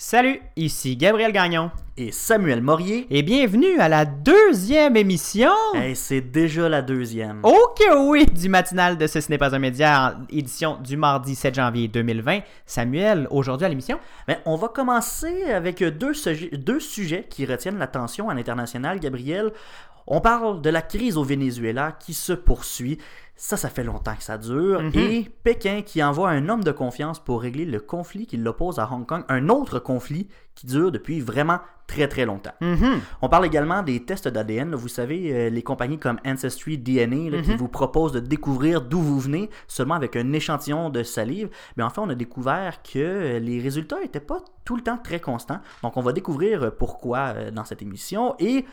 Salut, ici Gabriel Gagnon. Et Samuel Morier. Et bienvenue à la deuxième émission. Hey, c'est déjà la deuxième. Ok, oui, du matinal de Ce, n'est pas un média, édition du mardi 7 janvier 2020. Samuel, aujourd'hui à l'émission. Ben, on va commencer avec deux, deux sujets qui retiennent l'attention à l'international, Gabriel. On parle de la crise au Venezuela qui se poursuit. Ça, ça fait longtemps que ça dure. Mhm. Et Pékin qui envoie un homme de confiance pour régler le conflit qui l'oppose à Hong Kong. Un autre conflit qui dure depuis vraiment très très longtemps. Mhm. On parle également des tests d'ADN. Vous savez, euh, les compagnies comme Ancestry DNA là, qui Mhm. vous proposent de découvrir d'où vous venez seulement avec un échantillon de salive. Mais enfin, on a découvert que euh, les résultats n'étaient pas tout le temps très constants. Donc, on va découvrir pourquoi euh, dans cette émission. Et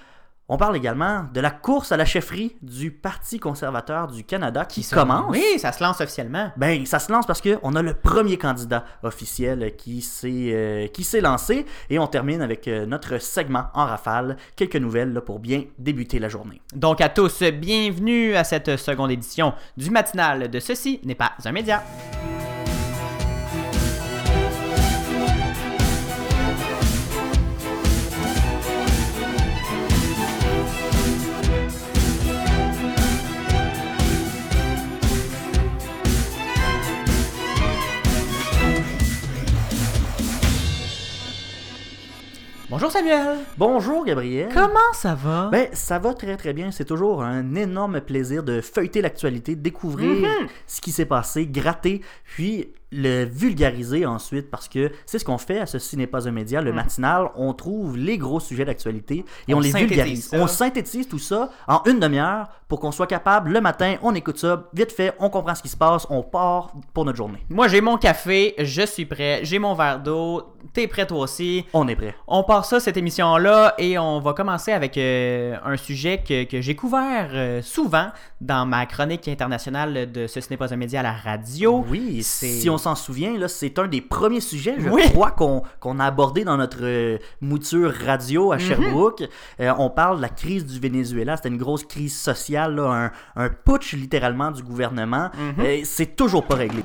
on parle également de la course à la chefferie du Parti conservateur du Canada qui, se- commence. Oui, ça se lance officiellement. Ben, ça se lance parce qu'on a le premier candidat officiel qui s'est euh, qui s'est lancé et on termine avec euh, notre segment en rafale, quelques nouvelles là, pour bien débuter la journée. Donc à tous, bienvenue à cette seconde édition du matinal de Ceci n'est pas un média. Bonjour Samuel. Bonjour Gabriel. Comment ça va? Ben, ça va très très bien. C'est toujours un énorme plaisir de feuilleter l'actualité, de découvrir Mhm. ce qui s'est passé, gratter, puis le vulgariser ensuite parce que c'est ce qu'on fait à Ceci n'est pas un média, le matinal. On trouve les gros sujets d'actualité et on, On les vulgarise. ça. On synthétise tout ça en une demi-heure pour qu'on soit capable, le matin, on écoute ça, vite fait, on comprend ce qui se passe, on part pour notre journée. Moi j'ai mon café, je suis prêt, j'ai mon verre d'eau, t'es prêt toi aussi. On est prêt. On part ça, cette émission-là, et on va commencer avec euh, un sujet que, que j'ai couvert euh, souvent dans ma chronique internationale de Ce, ce n'est pas un média à la radio. Oui, c'est- si on s'en souvient, là, c'est un des premiers sujets, je Oui. crois, qu'on qu'on a abordé dans notre euh, mouture radio Mhm. à Sherbrooke. Euh, on parle de la crise du Venezuela. C'était une grosse crise sociale, là, un, un putsch littéralement du gouvernement. Mhm. Euh, c'est toujours pas réglé.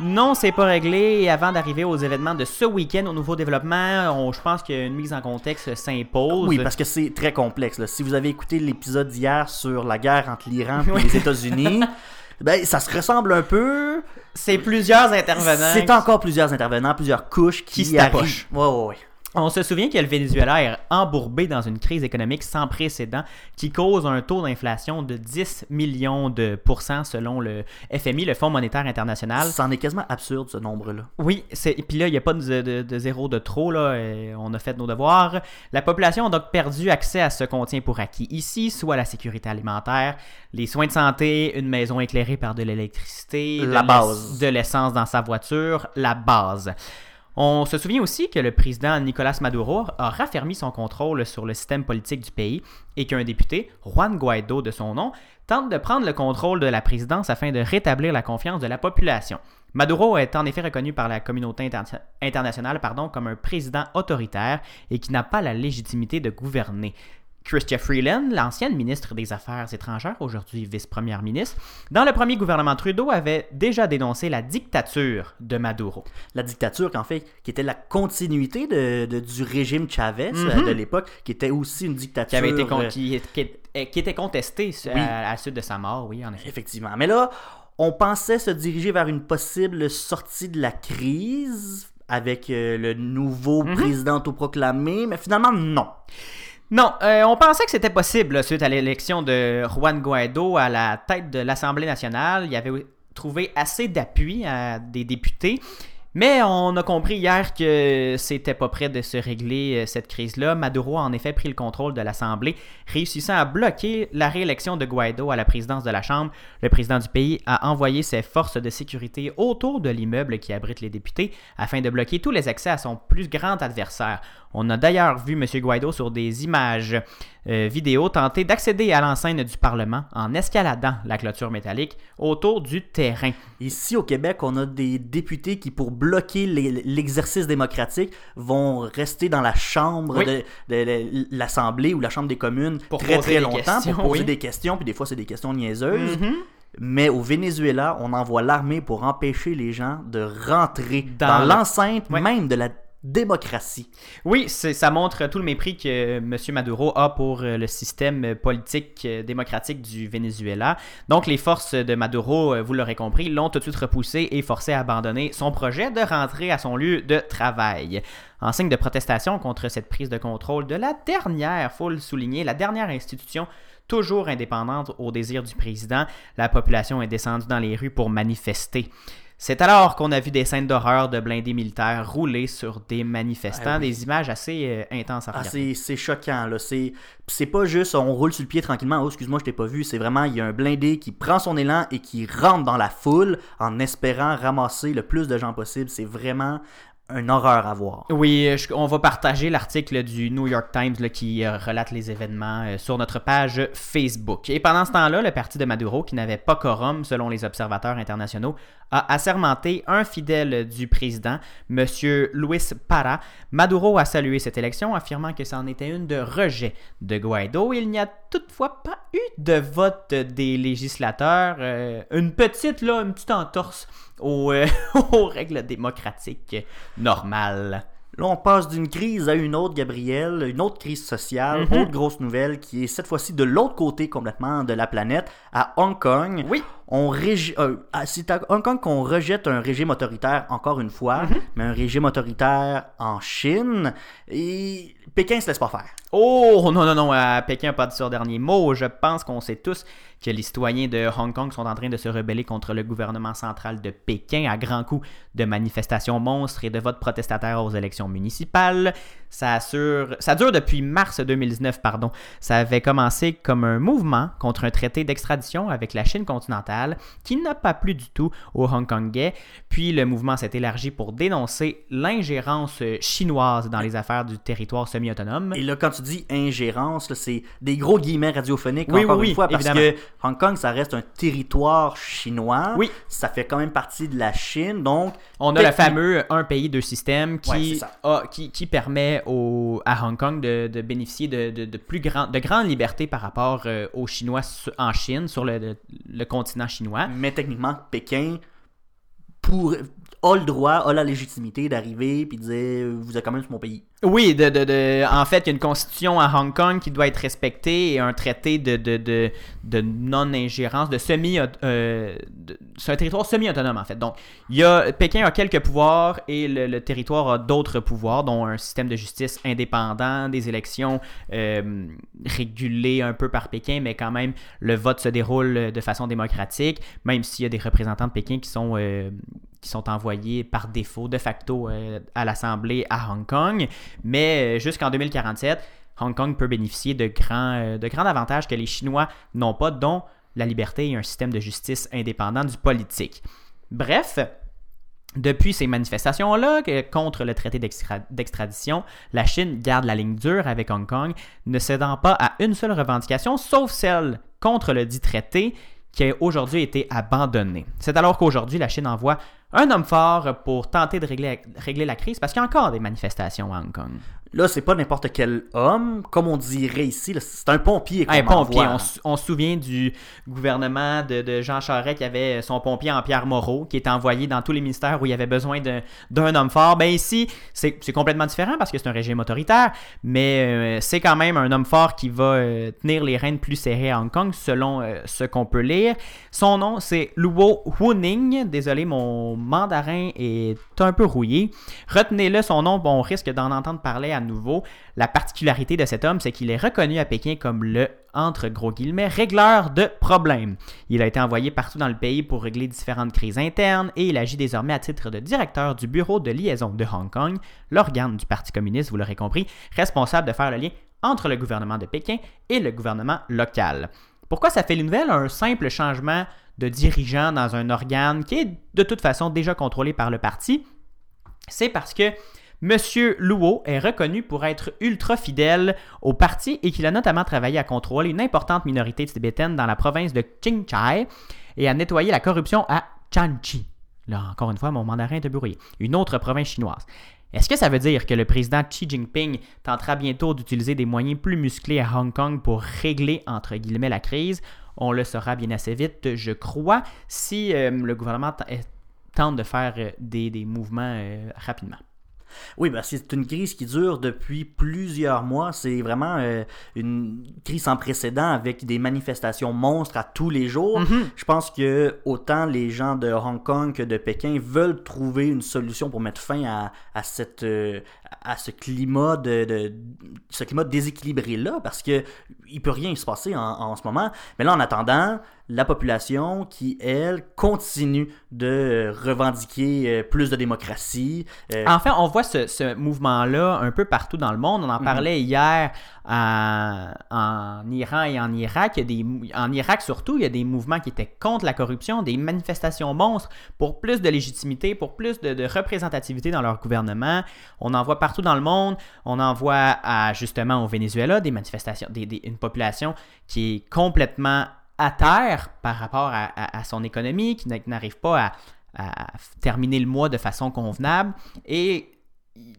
Non, c'est pas réglé. Et avant d'arriver aux événements de ce week-end, aux nouveaux développements, on- je pense qu'une mise en contexte s'impose. Oui, parce que c'est très complexe. là. Si vous avez écouté l'épisode d'hier sur la guerre entre l'Iran et Oui. les États-Unis, ben, ça se ressemble un peu. C'est plusieurs intervenants. C'est encore plusieurs intervenants, plusieurs couches qui, Qui se arrivent. Ouais, ouais, ouais. On se souvient que le Venezuela est embourbé dans une crise économique sans précédent qui cause un taux d'inflation de 10 millions de pourcents selon le FMI, le Fonds monétaire international. C'en est quasiment absurde, ce nombre-là. Oui, et puis là, il n'y a pas de, de- de zéro de trop, là. et on a fait nos devoirs. La population a donc perdu accès à ce qu'on tient pour acquis ici, soit la sécurité alimentaire, les soins de santé, une maison éclairée par de l'électricité, La base. de l'essence dans sa voiture, la base. On se souvient aussi que le président Nicolas Maduro a raffermi son contrôle sur le système politique du pays et qu'un député, Juan Guaido de son nom, tente de prendre le contrôle de la présidence afin de rétablir la confiance de la population. Maduro est en effet reconnu par la communauté inter- internationale pardon, comme un président autoritaire et qui n'a pas la légitimité de gouverner. Chrystia Freeland, l'ancienne ministre des Affaires étrangères, aujourd'hui vice-première ministre, dans le premier gouvernement Trudeau, avait déjà dénoncé la dictature de Maduro. la dictature, qu'en fait, qui était la continuité de, de- du régime Chavez Mhm. euh, de l'époque, qui était aussi une dictature. qui avait été con- euh, qui, qui- qui était contesté à, Oui. à la suite de sa mort, oui, en effet. Effectivement. Mais là, on pensait se diriger vers une possible sortie de la crise avec euh, le nouveau Mhm. président autoproclamé, mais finalement, non. Non, euh, on pensait que c'était possible suite à l'élection de Juan Guaido à la tête de l'Assemblée nationale. Il avait trouvé assez d'appui à des députés. Mais on a compris hier que c'était pas prêt de se régler euh, cette crise-là. Maduro a en effet pris le contrôle de l'Assemblée, réussissant à bloquer la réélection de Guaido à la présidence de la Chambre. Le président du pays a envoyé ses forces de sécurité autour de l'immeuble qui abrite les députés afin de bloquer tous les accès à son plus grand adversaire. On a d'ailleurs vu M. Guaido sur des images euh, vidéo tenter d'accéder à l'enceinte du Parlement en escaladant la clôture métallique autour du terrain. Ici au Québec, on a des députés qui, pour bloquer l'exercice démocratique, vont rester dans la chambre Oui. de, de l'Assemblée ou la chambre des communes Pour très très longtemps pour poser oui. des questions, puis des fois c'est des questions niaiseuses. Mhm. mais au Venezuela, on envoie l'armée pour empêcher les gens de rentrer Dans dans, le- l'enceinte Ouais. même de la démocratie. Oui, ça montre tout le mépris que M. Maduro a pour euh, le système politique euh, démocratique du Venezuela. Donc, les forces de Maduro, euh, vous l'aurez compris, l'ont tout de suite repoussé et forcé à abandonner son projet de rentrer à son lieu de travail. En signe de protestation contre cette prise de contrôle de la dernière, faut le souligner, la dernière institution toujours indépendante au désir du président, la population est descendue dans les rues pour manifester. C'est alors qu'on a vu des scènes d'horreur de blindés militaires rouler sur des manifestants, Ah oui. des images assez euh, intenses à Ah, c'est choquant, là. C'est c'est pas juste on roule sur le pied tranquillement. Oh, excuse-moi, je t'ai pas vu. C'est vraiment, il y a un blindé qui prend son élan et qui rentre dans la foule en espérant ramasser le plus de gens possible. C'est vraiment une horreur à voir. Oui, euh, on va partager l'article du New York Times qui euh, relate les événements euh, sur notre page Facebook. Et pendant ce temps-là, le parti de Maduro, qui n'avait pas quorum selon les observateurs internationaux, a assermenté un fidèle du président, M. Luis Para. Maduro a salué cette élection, affirmant que c'en était une de rejet de Guaido. Il n'y a toutefois pas eu de vote des législateurs. une petite, là, une petite entorse aux, euh, aux règles démocratiques normales. Là, on passe d'une crise à une autre, Gabriel, une autre crise sociale, Mhm. autre grosse nouvelle qui est cette fois-ci de l'autre côté complètement de la planète, à Hong Kong. Oui. On régi- euh, c'est à Hong Kong qu'on rejette un régime autoritaire encore une fois, Mhm. mais un régime autoritaire en Chine. Et Pékin se laisse pas faire. Oh non, non, non, à Pékin n'a pas dit ce dernier mot. Je pense qu'on sait tous que les citoyens de Hong Kong sont en train de se rebeller contre le gouvernement central de Pékin à grands coups de manifestations monstres et de votes protestataires aux élections municipales. Ça, assure, ça dure depuis mars 2019, pardon. Ça avait commencé comme un mouvement contre un traité d'extradition avec la Chine continentale qui n'a pas plu du tout aux Hongkongais. Puis le mouvement s'est élargi pour dénoncer l'ingérence euh, chinoise dans les affaires du territoire semi-autonome. Et là, quand tu dis ingérence, c'est des gros guillemets radiophoniques Oui, encore oui, une fois, parce évidemment. que Hong Kong, ça reste un territoire chinois. Oui. Ça fait quand même partie de la Chine, donc On a le fameux un pays, deux systèmes qui, a- qui, qui permet au, à Hong Kong de, de bénéficier de, de, de plus grand, de grandes libertés par rapport euh, aux Chinois en Chine, sur le, le- le chinois. Mais techniquement, Pékin pour, a le droit, a la légitimité d'arriver et de dire vous êtes quand même sur mon pays. Oui, de, de, de- en fait, il y a une constitution à Hong Kong qui doit être respectée et un traité de, de, de, non-ingérence, de semi... euh, c'est un territoire semi-autonome, en fait. Donc, il y a, Pékin a quelques pouvoirs et le, le territoire a d'autres pouvoirs, dont un système de justice indépendant, des élections euh, régulées un peu par Pékin, mais quand même, le vote se déroule de façon démocratique, même s'il y a des représentants de Pékin qui sont... euh, sont envoyés par défaut, de facto, euh, à l'Assemblée à Hong Kong. Mais euh, jusqu'en 2047, Hong Kong peut bénéficier de grands, euh, de grands avantages que les Chinois n'ont pas, dont la liberté et un système de justice indépendant du politique. Bref, depuis ces manifestations-là contre le traité d'extra- d'extradition, la Chine garde la ligne dure avec Hong Kong, ne cédant pas à une seule revendication, sauf celle contre le dit traité qui a aujourd'hui été abandonné. C'est alors qu'aujourd'hui, la Chine envoie un homme fort pour tenter de régler, la crise parce qu'il y a encore des manifestations à Hong Kong. Là, c'est pas n'importe quel homme, comme on dirait ici, c'est un pompier Un pompier, on, se souvient du gouvernement de, de Jean Charest qui avait son pompier en Pierre Moreau, qui était envoyé dans tous les ministères où il y avait besoin d'un homme fort. Ben ici, c'est c'est complètement différent parce que c'est un régime autoritaire, mais euh, c'est quand même un homme fort qui va euh, tenir les rênes plus serrées à Hong Kong, selon euh, ce qu'on peut lire. Son nom, c'est Luo Huning. Désolé, mon mandarin est un peu rouillé. Retenez-le, son nom, bon, on risque d'en entendre parler à nouveau. La particularité de cet homme, c'est qu'il est reconnu à Pékin comme le, entre gros guillemets, régleur de problèmes. Il a été envoyé partout dans le pays pour régler différentes crises internes et il agit désormais à titre de directeur du bureau de liaison de Hong Kong, l'organe du Parti communiste, vous l'aurez compris, responsable de faire le lien entre le gouvernement de Pékin et le gouvernement local. Pourquoi ça fait une nouvelle? Un simple changement de dirigeant dans un organe qui est de toute façon déjà contrôlé par le parti, c'est parce que M. Luo est reconnu pour être ultra fidèle au parti et qu'il a notamment travaillé à contrôler une importante minorité tibétaine dans la province de Qinghai et à nettoyer la corruption à Chanchi. Là, encore une fois, mon mandarin est brouillé. Une autre province chinoise. Est-ce que ça veut dire que le président Xi Jinping tentera bientôt d'utiliser des moyens plus musclés à Hong Kong pour régler, entre guillemets, la crise? On le saura bien assez vite, je crois, si euh, le gouvernement t- tente de faire euh, des, mouvements euh, rapidement. Oui, ben, c'est une crise qui dure depuis plusieurs mois. C'est vraiment euh, une crise sans précédent avec des manifestations monstres à tous les jours. Mhm. Je pense que autant les gens de Hong Kong que de Pékin veulent trouver une solution pour mettre fin à, à cette, euh, à ce climat de, de- ce climat déséquilibré là, parce que il peut rien se passer en, en ce moment. Mais là, en attendant, la population qui elle continue de revendiquer euh, plus de démocratie. euh, Enfin, on voit ce, ce mouvement-là un peu partout dans le monde. On en parlait hier en, en Iran et en Irak. Il y a des, mou- en Irak surtout, il y a des mouvements qui étaient contre la corruption, des manifestations monstres pour plus de légitimité, pour plus de, de représentativité dans leur gouvernement. On en voit partout dans le monde. On en voit à, justement au Venezuela des manifestations, des- des- une population qui est complètement à terre par rapport à, à- son économie, qui n'a- qui n'arrive pas à, à terminer le mois de façon convenable. Et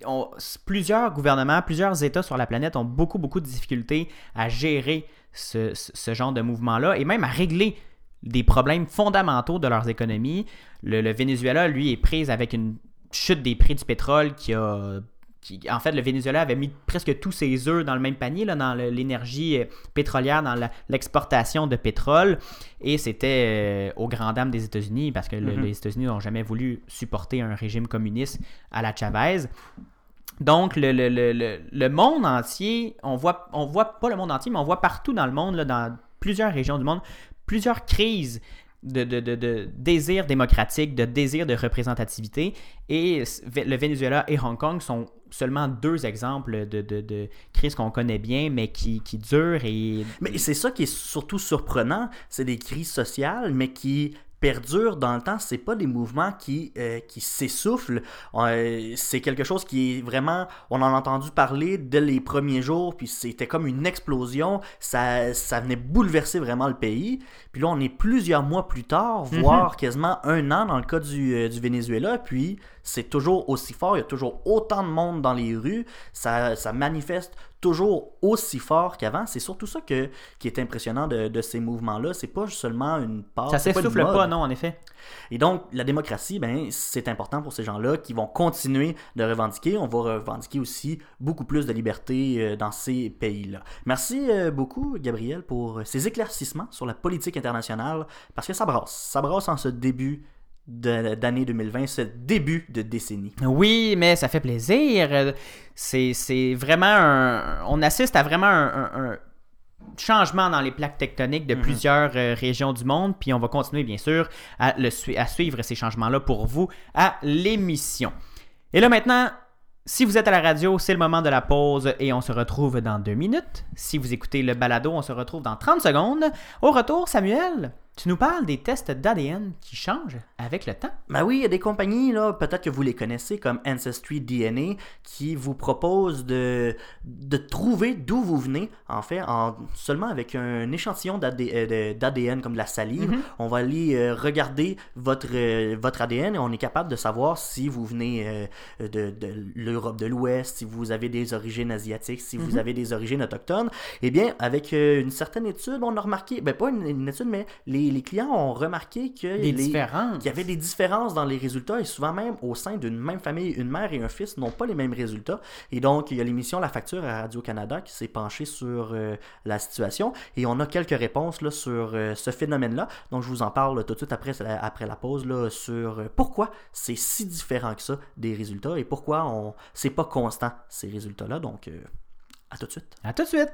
on- plusieurs gouvernements, plusieurs États sur la planète ont beaucoup, beaucoup de difficultés à gérer ce- ce genre de mouvement-là et même à régler des problèmes fondamentaux de leurs économies. Le, le Venezuela, lui, est prise avec une chute des prix du pétrole qui a... qui- en fait, le Venezuela avait mis presque tous ses œufs dans le même panier, là, dans l'énergie euh, pétrolière, dans l'exportation de pétrole. Et c'était euh, aux grand dames des États-Unis, parce que le- Mhm. les États-Unis n'ont jamais voulu supporter un régime communiste à la Chavez. Donc, le, le- le- le- le monde entier, on voit, on voit pas le monde entier, mais on voit partout dans le monde, là, dans plusieurs régions du monde, plusieurs crises de, désir démocratique, de désir de représentativité. Et le Venezuela et Hong Kong sont seulement deux exemples de, de, de crises qu'on connaît bien, mais qui, qui durent et Mais c'est ça qui est surtout surprenant, c'est des crises sociales, mais qui perdurent dans le temps. C'est pas des mouvements qui, euh, qui s'essoufflent. Euh, c'est quelque chose qui est vraiment. On en a entendu parler dès les premiers jours, puis c'était comme une explosion. Ça, ça venait bouleverser vraiment le pays. Puis là, on est plusieurs mois plus tard, voire quasiment un an dans le cas du, euh, du Venezuela, puis c'est toujours aussi fort. Il y a toujours autant de monde dans les rues. Ça, ça manifeste toujours aussi fort qu'avant. C'est surtout ça que, qui est impressionnant de, de ces mouvements-là. C'est pas seulement une part. ça pas s'essouffle mode. pas, non, en effet. Et donc, la démocratie, ben, c'est important pour ces gens-là qui vont continuer de revendiquer. On va revendiquer aussi beaucoup plus de liberté euh, dans ces pays-là. Merci euh, beaucoup, Gabriel, pour ces éclaircissements sur la politique internationale, parce que ça brasse. Ça brasse en ce début d'année 2020, ce début de décennie. Oui, mais ça fait plaisir. C'est vraiment un. On assiste à vraiment un, un- un changement dans les plaques tectoniques de plusieurs euh, régions du monde. Puis on va continuer, bien sûr, à, le à suivre ces changements-là pour vous à l'émission. Et là maintenant. Si vous êtes à la radio, c'est le moment de la pause et on se retrouve dans deux minutes. Si vous écoutez le balado, on se retrouve dans 30 secondes. Au retour, Samuel, tu nous parles des tests d'ADN qui changent avec le temps. Ben oui, il y a des compagnies, là, peut-être que vous les connaissez, comme Ancestry DNA, qui vous proposent de, de trouver d'où vous venez, en fait, en, seulement avec un échantillon d'AD- euh, d'ADN, comme de la salive. Mhm. On va aller euh, regarder votre, euh, votre ADN et on est capable de savoir si vous venez euh, de, l'Europe de l'Ouest, si vous avez des origines asiatiques, si vous Mhm. avez des origines autochtones. Eh bien, avec une certaine étude, on a remarqué, ben pas une, une étude, mais les, les clients ont remarqué que les, différences. qu'il y avait des différences dans les résultats et souvent même au sein d'une même famille, une mère et un fils n'ont pas les mêmes résultats. Et donc, il y a l'émission La Facture à Radio-Canada qui s'est penchée sur euh, la situation et on a quelques réponses là, sur euh, ce phénomène-là. Donc, je vous en parle tout de suite après, après la pause là, sur euh, pourquoi c'est si différent que ça des résultats et pourquoi on c'est pas constant ces résultats-là. Donc, euh, à tout de suite. À tout de suite.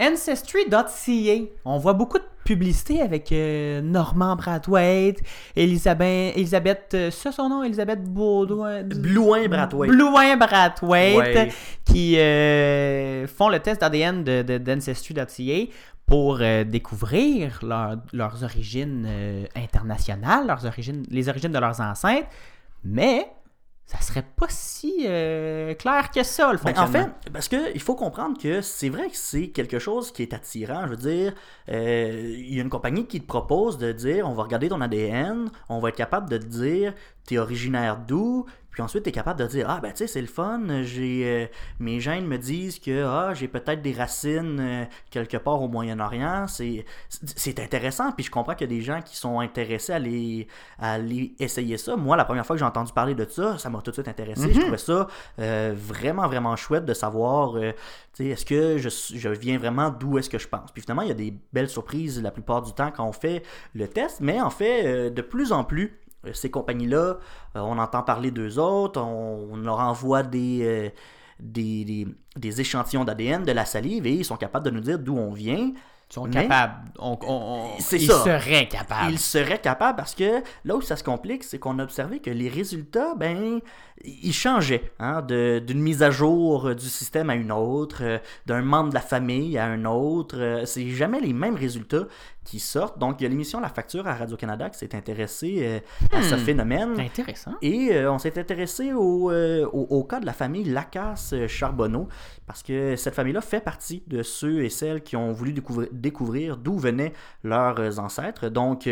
Ancestry.ca, on voit beaucoup de publicité avec euh, Normand Brathwaite, Elisabeth, Elisabeth, euh, ça son nom, Elisabeth Baudouin. Blouin Brathwaite. Blouin Brathwaite Ouais. qui euh, font le test d'ADN de, de- d'Ancestry.ca pour euh, découvrir leur- leurs origines euh, internationales, leurs origines, les origines de leurs ancêtres, mais ça serait pas si euh, clair que ça, le Ben, en fonctionnement. fait, parce que il faut comprendre que c'est vrai que c'est quelque chose qui est attirant. Je veux dire, euh, il y a une compagnie qui te propose de dire on va regarder ton ADN, on va être capable de te dire t'es originaire d'où, puis ensuite t'es capable de dire ah ben tu sais c'est le fun, j'ai euh, mes gènes me disent que ah j'ai peut-être des racines euh, quelque part au Moyen-Orient. C'est c'est intéressant, puis je comprends qu'il y a des gens qui sont intéressés à aller à aller essayer ça. Moi, la première fois que j'ai entendu parler de ça, ça m'a tout de suite intéressé. Je trouvais ça euh, vraiment, vraiment chouette de savoir, tu sais, est-ce que je, je viens vraiment d'où est-ce que je pense? Puis finalement, il y a des belles surprises la plupart du temps quand on fait le test, mais en fait, de plus en plus, ces compagnies-là, euh, on entend parler d'eux autres, on, on leur envoie des, euh, des, des- des échantillons d'ADN de la salive et ils sont capables de nous dire d'où on vient. Ils sont mais- capables. On, on- on- C'est ils ça. seraient capables. Ils seraient capables parce que là où ça se complique, c'est qu'on a observé que les résultats, ben, ils changeaient hein, d'une mise à jour euh, du système à une autre, euh, d'un membre de la famille à un autre. euh, C'est jamais les mêmes résultats qui sortent. Donc, il y a l'émission La Facture à Radio-Canada qui s'est intéressée euh, à ce Hmm. phénomène. Intéressant. Et euh, on s'est intéressé au, euh, au, au cas de la famille Lacasse-Charbonneau, parce que cette famille-là fait partie de ceux et celles qui ont voulu découvrir, découvrir d'où venaient leurs ancêtres. Donc,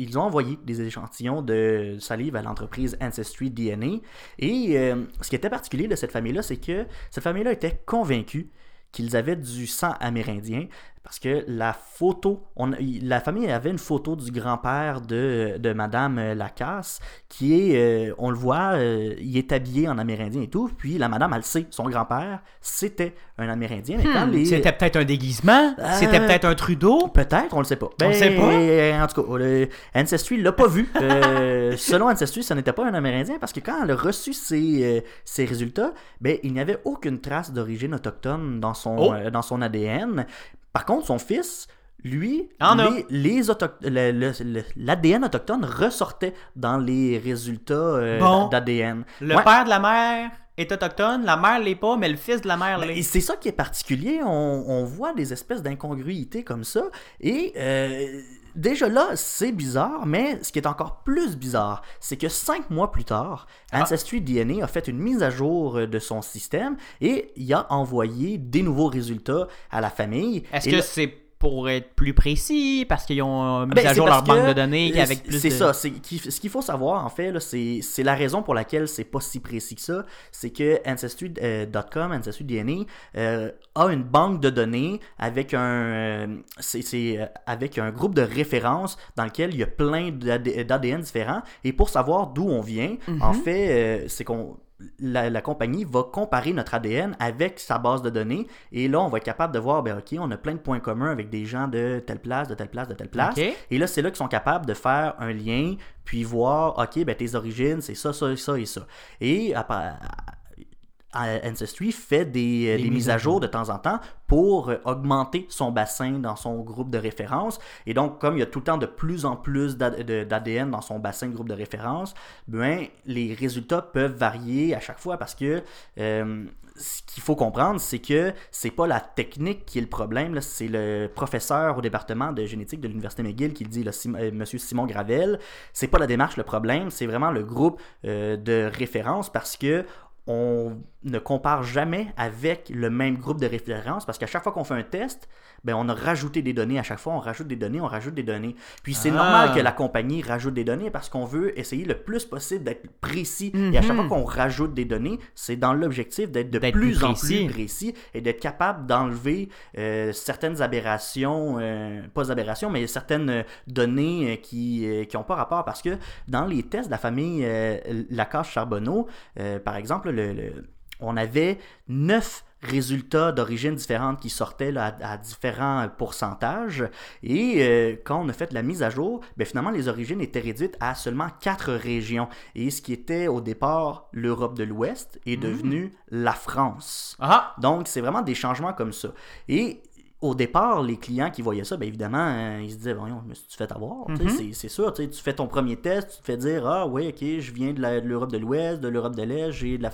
ils ont envoyé des échantillons de salive à l'entreprise Ancestry DNA. Et euh, ce qui était particulier de cette famille-là, c'est que cette famille-là était convaincue qu'ils avaient du sang amérindien parce que la photo, on, la famille avait une photo du grand-père de, de Madame Lacasse qui est, euh, on le voit, euh, il est habillé en amérindien et tout, puis la Madame, elle sait, son grand-père, c'était un amérindien. Mais Hmm, les... C'était peut-être un déguisement. Euh, C'était peut-être un Trudeau. Peut-être, on le sait pas. Ben, le sait En tout cas, le Ancestry l'a pas vu. Euh, selon Ancestry, ce n'était pas un Amérindien parce que quand elle a reçu ses, euh, ses résultats, ben, il n'y avait aucune trace d'origine autochtone dans son, Oh. euh, dans son ADN. Par contre, son fils, lui, a. les, les autoch- le- le- le- l'ADN autochtone ressortait dans les résultats euh, Bon. d'ADN. Le Ouais. père de la mère est autochtone, la mère l'est pas, mais le fils de la mère Ben, l'est. c'est ça qui est particulier. On, on voit des espèces d'incongruités comme ça. Et euh, déjà là, c'est bizarre, mais ce qui est encore plus bizarre, c'est que cinq mois plus tard, Ah. Ancestry DNA a fait une mise à jour euh, de son système et il a envoyé des nouveaux résultats à la famille. Est-ce que c'est pour être plus précis parce qu'ils ont euh, mis ben, à jour leur banque que, de données euh, avec plus C'est de... ça. ce qu'il faut savoir, en fait, c'est la raison pour laquelle c'est pas si précis que ça. C'est que Ancestry.com, Ancestry DNA, euh, a une banque de données avec un, euh, c'est- euh, avec un groupe de références dans lequel il y a plein d'AD- d'ADN différents. Et pour savoir d'où on vient, en Mhm. fait, euh, c'est qu'on la, la compagnie va comparer notre ADN avec sa base de données et là on va être capable de voir ben ok on a plein de points communs avec des gens de telle place de telle place de telle place. Et là c'est là qu'ils sont capables de faire un lien puis voir ok ben tes origines c'est ça ça ça et ça. Et à, à- Ancestry fait des, euh, des mises à jour de temps en temps pour euh, augmenter son bassin dans son groupe de référence. Et donc, comme il y a tout le temps de plus en plus d'ADN dans son bassin de groupe de référence, ben, les résultats peuvent varier à chaque fois parce que euh, ce qu'il faut comprendre, c'est que c'est pas la technique qui est le problème, c'est le professeur au département de génétique de l'Université McGill qui le dit, là, Sim- euh, Monsieur Simon Gravel. C'est pas la démarche le problème, c'est vraiment le groupe euh, de référence parce que on ne compare jamais avec le même groupe de référence parce qu'à chaque fois qu'on fait un test, ben on a rajouté des données. À chaque fois, on rajoute des données, on rajoute des données. Puis c'est Ah. normal que la compagnie rajoute des données parce qu'on veut essayer le plus possible d'être précis. Et à chaque fois Mhm. qu'on rajoute des données, c'est dans l'objectif d'être de plus, plus en plus précis et d'être capable d'enlever euh, certaines aberrations, euh, pas aberrations, mais certaines euh, données qui n'ont pas rapport. Parce que dans les tests de la famille euh, Lacasse-Charbonneau, euh, par exemple, le- le- on avait neuf résultats d'origine différentes qui sortaient là, à, à différents pourcentages. Et euh, quand on a fait la mise à jour, ben, finalement, les origines étaient réduites à seulement quatre régions. Et ce qui était au départ l'Europe de l'Ouest est devenu la France. Ah! Donc, c'est vraiment des changements comme ça. Et au départ, les clients qui voyaient ça, bien évidemment, euh, ils se disaient, voyons, mais tu fais avoir? Tu sais, Mhm. c'est- sûr, tu tu fais ton premier test, tu te fais dire, ah oui, ok, je viens de l'Europe de l'Ouest, de l'Europe de l'Est, j'ai de la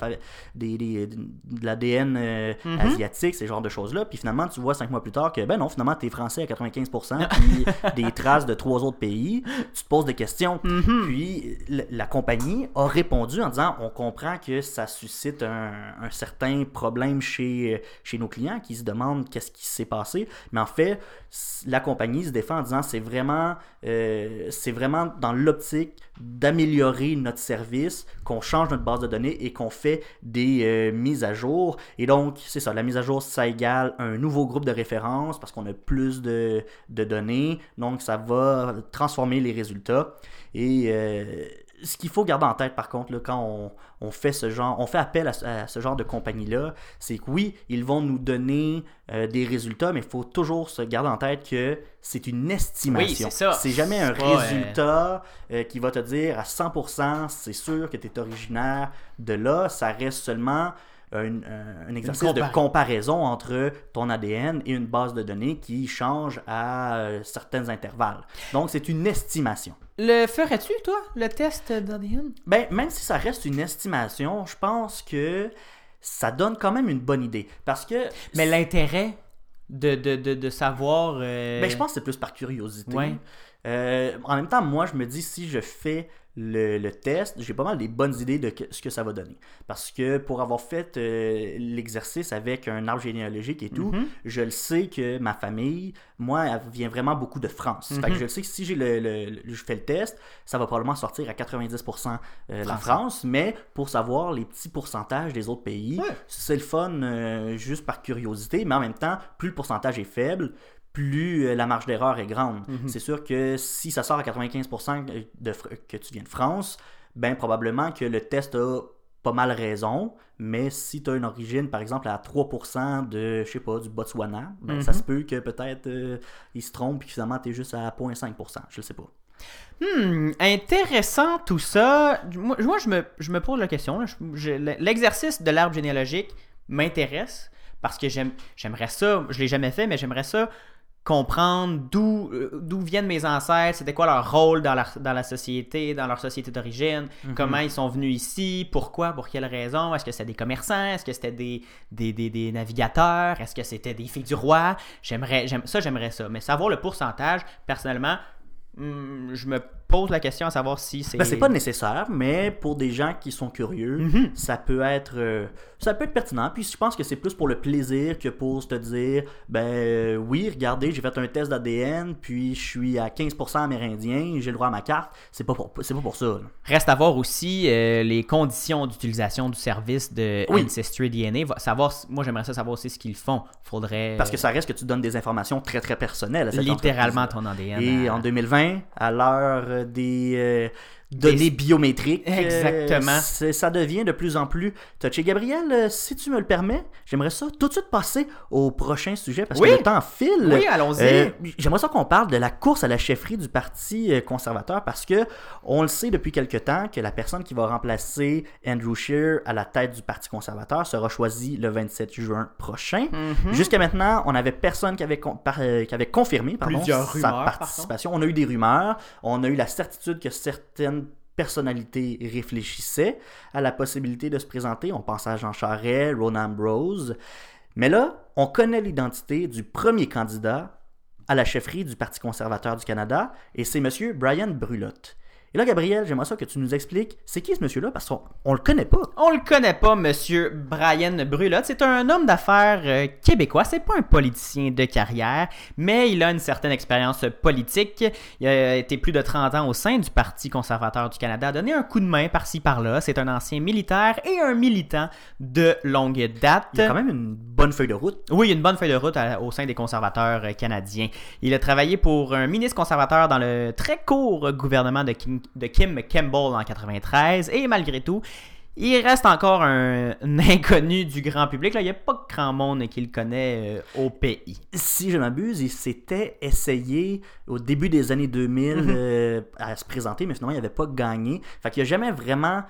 des, des- de l'ADN euh, Mhm. asiatique, ces genres de choses-là. Puis finalement, tu vois cinq mois plus tard que, ben non, finalement, t'es français à 95%, puis des traces de trois autres pays. Tu te poses des questions. Mhm. Puis la compagnie a répondu en disant on comprend que ça suscite un, un certain problème chez, chez nos clients qui se demandent qu'est-ce qui s'est passé. Mais en fait, la compagnie se défend en disant c'est vraiment, euh, c'est vraiment dans l'optique d'améliorer notre service, qu'on change notre base de données et qu'on fait des euh, mises à jour. Et donc, c'est ça, la mise à jour, ça égale un nouveau groupe de référence parce qu'on a plus de, de données. Donc, ça va transformer les résultats. Et euh, ce qu'il faut garder en tête, par contre, là, quand on, on fait ce genre, on fait appel à, ce- à ce genre de compagnie-là, c'est que oui, ils vont nous donner euh, des résultats, mais il faut toujours se garder en tête que c'est une estimation. Oui, c'est jamais un euh, résultat euh, qui va te dire à 100%, c'est sûr que tu es originaire de là. Ça reste seulement un, un- un exercice de compar- comparaison entre ton ADN et une base de données qui change à euh, certains intervalles. Donc, c'est une estimation. Le ferais-tu, toi, le test d'ADN? Ben, même si ça reste une estimation, je pense que ça donne quand même une bonne idée. Parce que. Mais l'intérêt de, de, de, de savoir. euh, Ben, je pense que c'est plus par curiosité. Ouais. Euh, en même temps, moi, je me dis, si je fais le, le test, j'ai pas mal des bonnes idées de que- ce que ça va donner. Parce que pour avoir fait euh, l'exercice avec un arbre généalogique et tout, Mhm. je le sais que ma famille, moi, elle vient vraiment beaucoup de France. Fait que Mhm. je le sais que si j'ai le, le- le- je fais le test, ça va probablement sortir à 90% euh, la. France, mais pour savoir les petits pourcentages des autres pays, Ouais. c'est le fun euh, juste par curiosité, mais en même temps, plus le pourcentage est faible, plus euh, la marge d'erreur est grande. Mhm. C'est sûr que si ça sort à 95% de, que tu viens de France, ben probablement que le test a pas mal raison, mais si tu as une origine, par exemple, à 3% de, je sais pas, du Botswana, ben, ça Mhm. se peut que peut-être euh, il se trompe et finalement tu es juste à 0.5%, je le sais pas. Hmm, intéressant tout ça. Moi, moi, je, me, je me pose la question. L'exercice de l'arbre généalogique m'intéresse parce que j'aime, j'aimerais ça. Je l'ai jamais fait, mais j'aimerais ça comprendre d'où, euh, d'où viennent mes ancêtres, c'était quoi leur rôle dans la, dans la société, dans leur société d'origine, comment ils sont venus ici, pourquoi, pour quelles raisons, est-ce que c'était des commerçants, est-ce que c'était des, des, des, des navigateurs, est-ce que c'était des filles du roi, j'aimerais, j'aime, ça j'aimerais ça, mais savoir le pourcentage, personnellement, hmm, je me pose la question à savoir si c'est... Ben, c'est pas nécessaire, mais pour des gens qui sont curieux, Mhm. ça peut être euh, ça peut être pertinent. Puis je pense que c'est plus pour le plaisir que pour te dire ben euh, oui, regardez, j'ai fait un test d'ADN, puis je suis à 15% amérindien, j'ai le droit à ma carte. C'est pas pour c'est pas pour ça. là. Reste à voir aussi euh, les conditions d'utilisation du service de Oui. Ancestry DNA. Savoir, moi, j'aimerais ça savoir aussi ce qu'ils font. Faudrait Parce que ça reste que tu donnes des informations très très personnelles à cette littéralement ton ADN. Et à- en 2020, à l'heure euh, des euh, données biométriques, euh, Exactement. c'est- ça devient de plus en plus touché. Gabriel, euh, si tu me le permets, j'aimerais ça tout de suite passer au prochain sujet parce Oui. que le temps file. Oui, allons-y. Euh, J'aimerais ça qu'on parle de la course à la chefferie du Parti euh, conservateur parce que on le sait depuis quelque temps que la personne qui va remplacer Andrew Scheer à la tête du Parti conservateur sera choisie le 27 juin prochain. Mhm. Jusqu'à maintenant, on n'avait personne qui avait, con- par- euh, qui avait confirmé pardon, Plusieurs sa rumeurs, par participation. On a eu des rumeurs, on a eu la certitude que certaines personnalités réfléchissaient à la possibilité de se présenter. On pense à Jean Charest, Ronan Ambrose. Mais là, on connaît l'identité du premier candidat à la chefferie du Parti conservateur du Canada, et c'est M. Brian Brulotte. Et là, Gabriel, j'aimerais ça que tu nous expliques, c'est qui ce monsieur-là, parce qu'on on le connaît pas. On le connaît pas, Monsieur Brian Brulotte. C'est un homme d'affaires euh, québécois. C'est pas un politicien de carrière, mais il a une certaine expérience politique. Il a été plus de 30 ans au sein du Parti conservateur du Canada, a donné un coup de main par-ci par-là. C'est un ancien militaire et un militant de longue date. Il a quand même une bonne feuille de route. Oui, une bonne feuille de route à- au sein des conservateurs euh, canadiens. Il a travaillé pour un ministre conservateur dans le très court gouvernement de Kim, de Kim Campbell en 93 et malgré tout, il reste encore un, un inconnu du grand public. Là. Il n'y a pas grand monde qui le connaît euh, au pays. si je m'abuse, il s'était essayé au début des années 2000 Mhm. euh, à se présenter, mais finalement, il n'avait pas gagné. Fait qu'il n'a jamais vraiment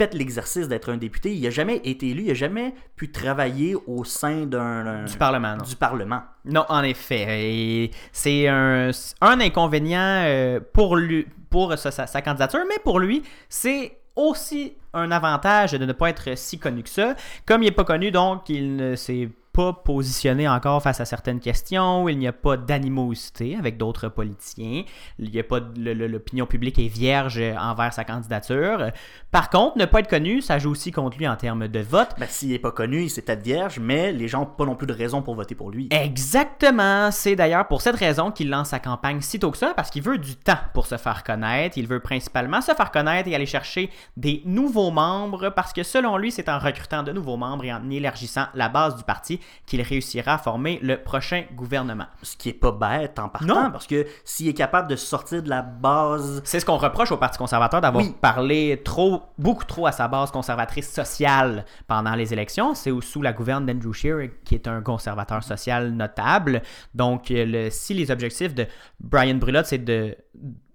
fait l'exercice d'être un député. Il n'a jamais été élu, il n'a jamais pu travailler au sein d'un du Parlement. Non. Du Parlement. Non, en effet. C'est un, un, inconvénient euh, pour, lui, pour sa, sa, candidature, mais pour lui, c'est aussi un avantage de ne pas être si connu que ça. Comme il n'est pas connu, donc il ne s'est pas positionné encore face à certaines questions, il n'y a pas d'animosité avec d'autres politiciens, il n'y a pas l'opinion publique est vierge envers sa candidature. Par contre, ne pas être connu, ça joue aussi contre lui en termes de vote. Ben, s'il n'est pas connu, il s'est peut-être vierge, mais les gens n'ont pas non plus de raison pour voter pour lui. Exactement. C'est d'ailleurs pour cette raison qu'il lance sa campagne si tôt que ça, parce qu'il veut du temps pour se faire connaître. Il veut principalement se faire connaître et aller chercher des nouveaux membres, parce que selon lui, c'est en recrutant de nouveaux membres et en élargissant la base du parti qu'il réussira à former le prochain gouvernement. Ce qui est pas bête en partant, parce que s'il est capable de sortir de la base... C'est ce qu'on reproche au Parti conservateur d'avoir parlé trop, beaucoup trop à sa base conservatrice sociale pendant les élections. C'est sous la gouverne d'Andrew Scheer, qui est un conservateur social notable. Donc, le, si les objectifs de Brian Brulotte, c'est de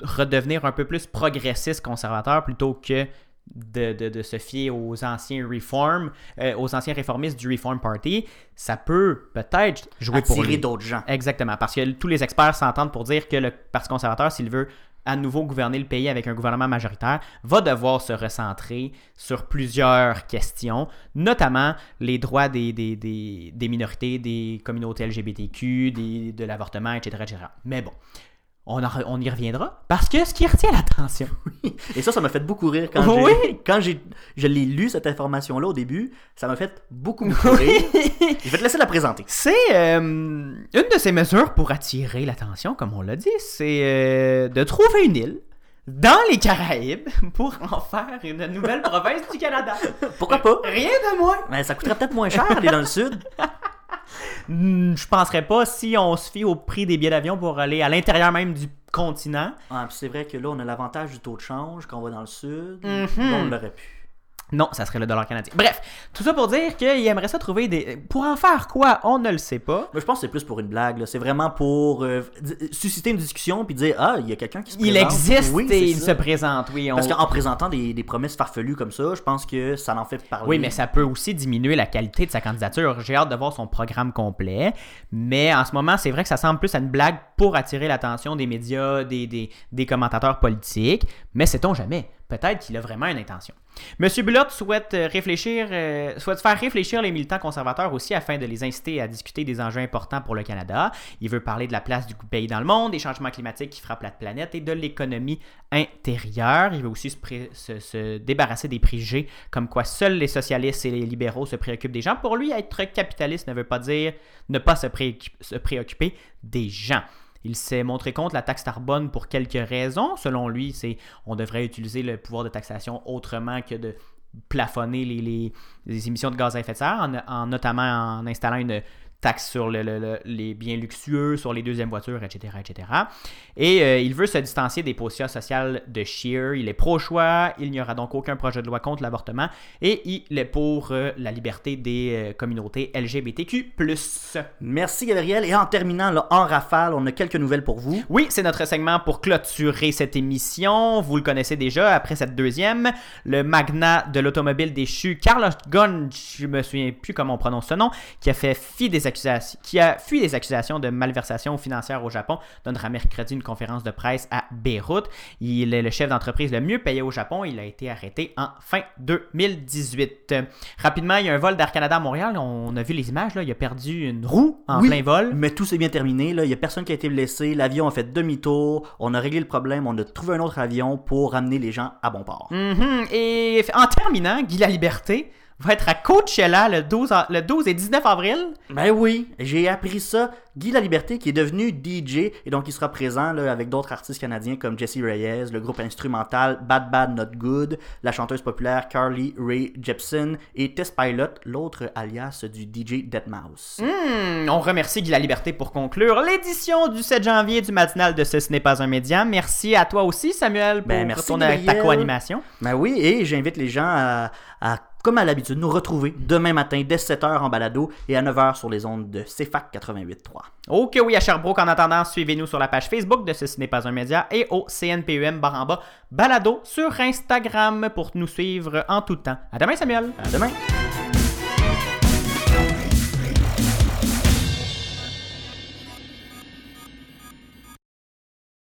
redevenir un peu plus progressiste conservateur plutôt que de, se fier aux anciens reform, euh, aux anciens réformistes du Reform Party, ça peut peut-être jouer pour lui. d'autres gens. Exactement, parce que tous les experts s'entendent pour dire que le Parti conservateur, s'il veut à nouveau gouverner le pays avec un gouvernement majoritaire, va devoir se recentrer sur plusieurs questions, notamment les droits des, des, minorités, des communautés LGBTQ, de l'avortement, etc., etc. Mais bon, on, y reviendra. Parce que ce qui retient l'attention. Et ça, ça m'a fait beaucoup rire quand j'ai quand j'ai je l'ai lu cette information-là au début. Ça m'a fait beaucoup, beaucoup rire. je vais te laisser la présenter. C'est euh, une de ces mesures pour attirer l'attention, comme on l'a dit, c'est euh, de trouver une île dans les Caraïbes pour en faire une nouvelle province du Canada. Pourquoi pas? Rien de moins. Mais ça coûterait peut-être moins cher aller dans le sud. Hmm, je penserais pas si on se fie au prix des billets d'avion pour aller à l'intérieur même du continent. Ah, c'est vrai que là, on a l'avantage du taux de change quand on va dans le sud. Mhm. On l'aurait pu. Non, ça serait le dollar canadien. Bref, tout ça pour dire qu'il aimerait ça trouver des. Pour en faire quoi On ne le sait pas. Mais je pense que c'est plus pour une blague. C'est vraiment pour euh, susciter une discussion puis dire Ah, il y a quelqu'un qui se présente. Il existe et il se présente, oui. Parce qu'en présentant des, promesses farfelues comme ça, je pense que ça en fait parler. Oui, mais ça peut aussi diminuer la qualité de sa candidature. J'ai hâte de voir son programme complet. Mais en ce moment, c'est vrai que ça semble plus à une blague pour attirer l'attention des médias, des, des, des commentateurs politiques. Mais sait-on jamais? Peut-être qu'il a vraiment une intention. M. Bullock souhaite euh, euh, souhaite faire réfléchir les militants conservateurs aussi afin de les inciter à discuter des enjeux importants pour le Canada. Il veut parler de la place du pays dans le monde, des changements climatiques qui frappent la planète et de l'économie intérieure. Il veut aussi se, débarrasser des préjugés comme quoi seuls les socialistes et les libéraux se préoccupent des gens. Pour lui, être capitaliste ne veut pas dire ne pas se préoccuper des gens. Il s'est montré contre la taxe carbone pour quelques raisons. Selon lui, c'est on devrait utiliser le pouvoir de taxation autrement que de plafonner les, émissions de gaz à effet de serre, en notamment en installant une taxe sur les biens luxueux, sur les deuxièmes voitures, etc. etc. Et euh, il veut se distancier des postures sociales de Shear. Il est pro-choix, il n'y aura donc aucun projet de loi contre l'avortement et il est pour euh, la liberté des euh, communautés LGBTQ. Merci Gabriel. Et en terminant, en rafale, on a quelques nouvelles pour vous. Oui, c'est notre segment pour clôturer cette émission. Vous le connaissez déjà après cette deuxième. Le magnat de l'automobile déchu, Carlos Ghosn, je me souviens plus comment on prononce ce nom, qui a fait fi des qui a fui des accusations de malversation financière au Japon, donnera mercredi une conférence de presse à Beyrouth. Il est le chef d'entreprise le mieux payé au Japon. Il a été arrêté en fin 2018. Rapidement, il y a un vol d'Air Canada à Montréal. On a vu les images. Là. Il a perdu une roue en plein vol. Mais tout s'est bien terminé. Là. Il n'y a personne qui a été blessé. L'avion a fait demi-tour. On a réglé le problème. On a trouvé un autre avion pour ramener les gens à bon port. Mm-hmm. Et en terminant, Guy La Liberté va être à Coachella le 12, le 12 et 19 avril. Ben oui, j'ai appris ça. Guy La Liberté qui est devenu DJ et donc il sera présent là, avec d'autres artistes canadiens comme Jesse Reyes, le groupe instrumental Bad Bad Not Good, la chanteuse populaire Carly Ray Jepsen et Tess Pilot, l'autre alias du DJ Deadmau5. Hmm, on remercie Guy La Liberté pour conclure l'édition du 7 janvier du matinal de Ce, ce n'est pas un média. Merci à toi aussi Samuel pour ben, merci ton, ta co-animation. Ben oui, et j'invite les gens à comme à l'habitude, nous retrouver demain matin dès 7h en balado et à 9h sur les ondes de CFAC 88.3. Ok, oui, à Sherbrooke. En attendant, suivez-nous sur la page Facebook de Ce n'est pas un média et au CNPUM barre en bas balado sur Instagram pour nous suivre en tout temps. À demain, Samuel. À demain.